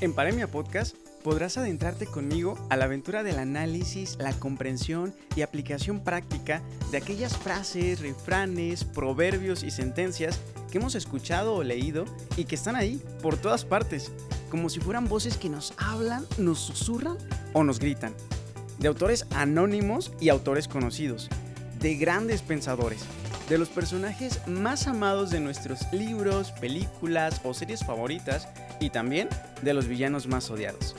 En Paremia Podcast podrás adentrarte conmigo a la aventura del análisis, la comprensión y aplicación práctica de aquellas frases, refranes, proverbios y sentencias que hemos escuchado o leído y que están ahí por todas partes, como si fueran voces que nos hablan, nos susurran o nos gritan. De autores anónimos y autores conocidos, de grandes pensadores, de los personajes más amados de nuestros libros, películas o series favoritas y también de los villanos más odiados.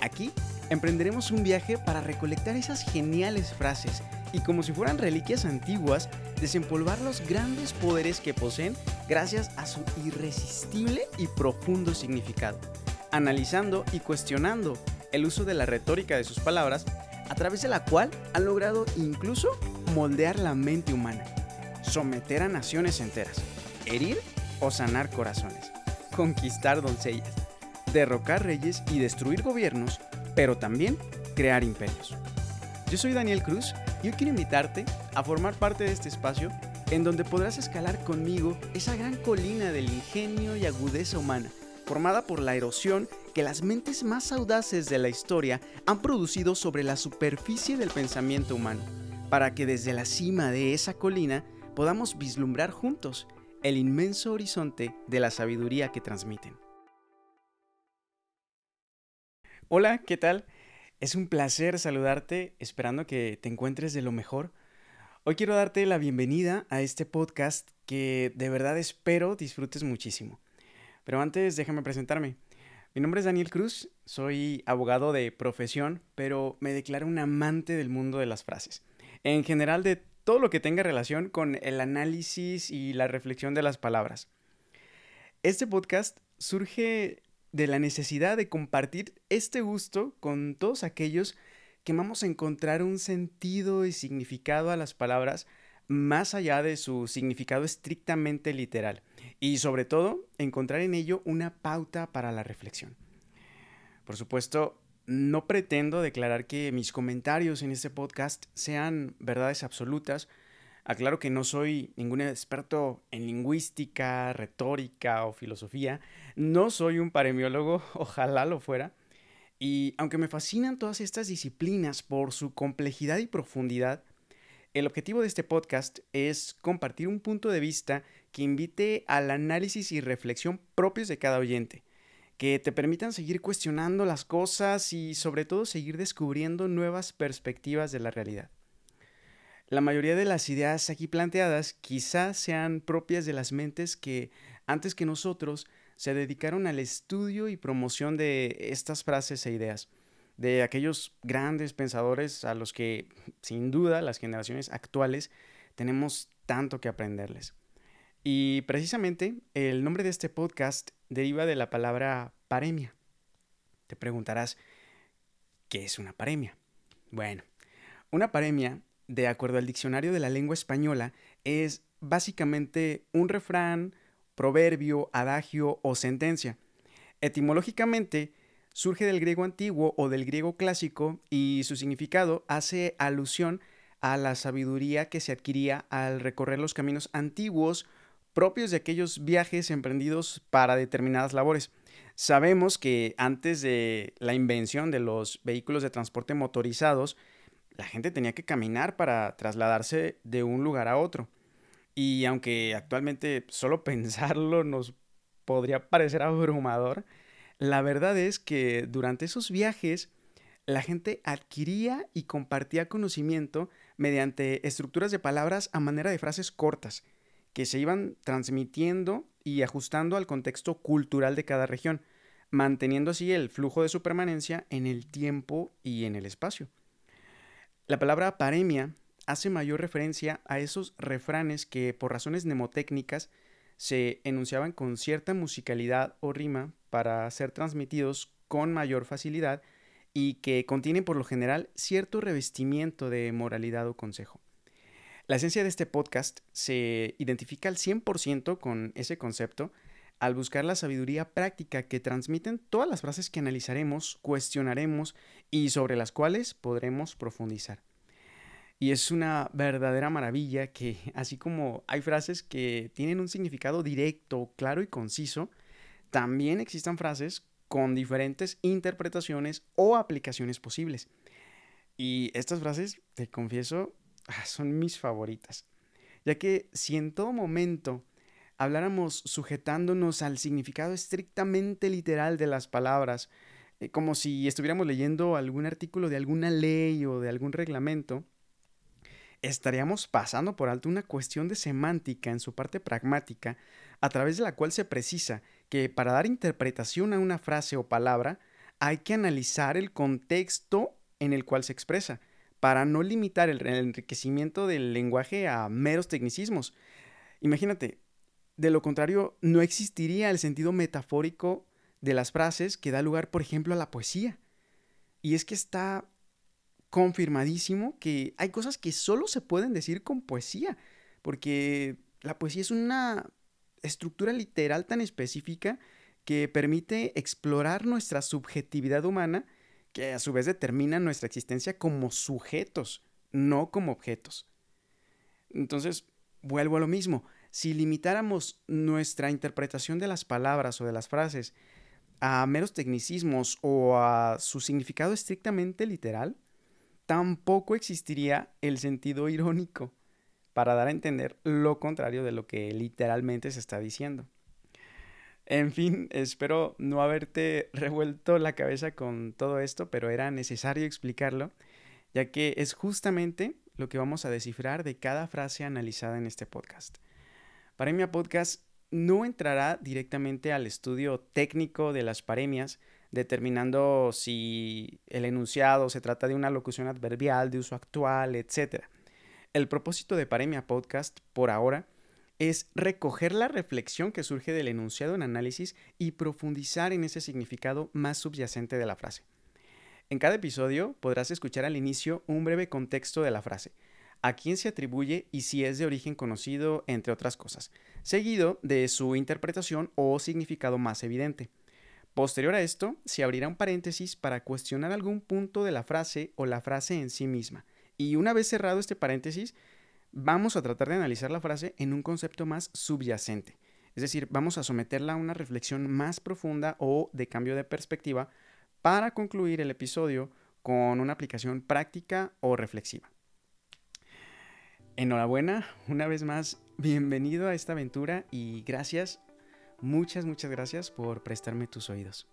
Aquí emprenderemos un viaje para recolectar esas geniales frases y como si fueran reliquias antiguas, desempolvar los grandes poderes que poseen gracias a su irresistible y profundo significado, analizando y cuestionando el uso de la retórica de sus palabras, a través de la cual han logrado incluso moldear la mente humana, someter a naciones enteras, herir o sanar corazones conquistar doncellas, derrocar reyes y destruir gobiernos, pero también crear imperios. Yo soy Daniel Cruz y quiero invitarte a formar parte de este espacio en donde podrás escalar conmigo esa gran colina del ingenio y agudeza humana, formada por la erosión que las mentes más audaces de la historia han producido sobre la superficie del pensamiento humano, para que desde la cima de esa colina podamos vislumbrar juntos el inmenso horizonte de la sabiduría que transmiten. Hola, ¿qué tal? Es un placer saludarte, esperando que te encuentres de lo mejor. Hoy quiero darte la bienvenida a este podcast que de verdad espero disfrutes muchísimo. Pero antes déjame presentarme. Mi nombre es Daniel Cruz, soy abogado de profesión, pero me declaro un amante del mundo de las frases. En general de todo lo que tenga relación con el análisis y la reflexión de las palabras. Este podcast surge de la necesidad de compartir este gusto con todos aquellos que vamos a encontrar un sentido y significado a las palabras más allá de su significado estrictamente literal y sobre todo encontrar en ello una pauta para la reflexión. Por supuesto, no pretendo declarar que mis comentarios en este podcast sean verdades absolutas. Aclaro que no soy ningún experto en lingüística, retórica o filosofía. No soy un paremiólogo, ojalá lo fuera. Y aunque me fascinan todas estas disciplinas por su complejidad y profundidad, el objetivo de este podcast es compartir un punto de vista que invite al análisis y reflexión propios de cada oyente que te permitan seguir cuestionando las cosas y sobre todo seguir descubriendo nuevas perspectivas de la realidad. La mayoría de las ideas aquí planteadas quizás sean propias de las mentes que, antes que nosotros, se dedicaron al estudio y promoción de estas frases e ideas, de aquellos grandes pensadores a los que, sin duda, las generaciones actuales tenemos tanto que aprenderles. Y precisamente el nombre de este podcast deriva de la palabra paremia. Te preguntarás, ¿qué es una paremia? Bueno, una paremia, de acuerdo al diccionario de la lengua española, es básicamente un refrán, proverbio, adagio o sentencia. Etimológicamente, surge del griego antiguo o del griego clásico y su significado hace alusión a la sabiduría que se adquiría al recorrer los caminos antiguos propios de aquellos viajes emprendidos para determinadas labores. Sabemos que antes de la invención de los vehículos de transporte motorizados, la gente tenía que caminar para trasladarse de un lugar a otro. Y aunque actualmente solo pensarlo nos podría parecer abrumador, la verdad es que durante esos viajes la gente adquiría y compartía conocimiento mediante estructuras de palabras a manera de frases cortas que se iban transmitiendo y ajustando al contexto cultural de cada región, manteniendo así el flujo de su permanencia en el tiempo y en el espacio. La palabra paremia hace mayor referencia a esos refranes que por razones mnemotécnicas se enunciaban con cierta musicalidad o rima para ser transmitidos con mayor facilidad y que contienen por lo general cierto revestimiento de moralidad o consejo. La esencia de este podcast se identifica al 100% con ese concepto al buscar la sabiduría práctica que transmiten todas las frases que analizaremos, cuestionaremos y sobre las cuales podremos profundizar. Y es una verdadera maravilla que, así como hay frases que tienen un significado directo, claro y conciso, también existan frases con diferentes interpretaciones o aplicaciones posibles. Y estas frases, te confieso, ah, son mis favoritas, ya que si en todo momento habláramos sujetándonos al significado estrictamente literal de las palabras, eh, como si estuviéramos leyendo algún artículo de alguna ley o de algún reglamento, estaríamos pasando por alto una cuestión de semántica en su parte pragmática, a través de la cual se precisa que para dar interpretación a una frase o palabra, hay que analizar el contexto en el cual se expresa, para no limitar el enriquecimiento del lenguaje a meros tecnicismos. Imagínate, de lo contrario, no existiría el sentido metafórico de las frases que da lugar, por ejemplo, a la poesía. Y es que está confirmadísimo que hay cosas que solo se pueden decir con poesía, porque la poesía es una estructura literal tan específica que permite explorar nuestra subjetividad humana, que a su vez determina nuestra existencia como sujetos, no como objetos. Entonces, vuelvo a lo mismo, si limitáramos nuestra interpretación de las palabras o de las frases a meros tecnicismos o a su significado estrictamente literal, tampoco existiría el sentido irónico para dar a entender lo contrario de lo que literalmente se está diciendo. En fin, espero no haberte revuelto la cabeza con todo esto, pero era necesario explicarlo, ya que es justamente lo que vamos a descifrar de cada frase analizada en este podcast. Paremia Podcast no entrará directamente al estudio técnico de las paremias, determinando si el enunciado se trata de una locución adverbial, de uso actual, etc. El propósito de Paremia Podcast, por ahora, es recoger la reflexión que surge del enunciado en análisis y profundizar en ese significado más subyacente de la frase. En cada episodio podrás escuchar al inicio un breve contexto de la frase, a quién se atribuye y si es de origen conocido, entre otras cosas, seguido de su interpretación o significado más evidente. Posterior a esto, se abrirá un paréntesis para cuestionar algún punto de la frase o la frase en sí misma. Y una vez cerrado este paréntesis, vamos a tratar de analizar la frase en un concepto más subyacente. Es decir, vamos a someterla a una reflexión más profunda o de cambio de perspectiva para concluir el episodio con una aplicación práctica o reflexiva. Enhorabuena, una vez más, bienvenido a esta aventura y gracias Muchas, muchas gracias por prestarme tus oídos.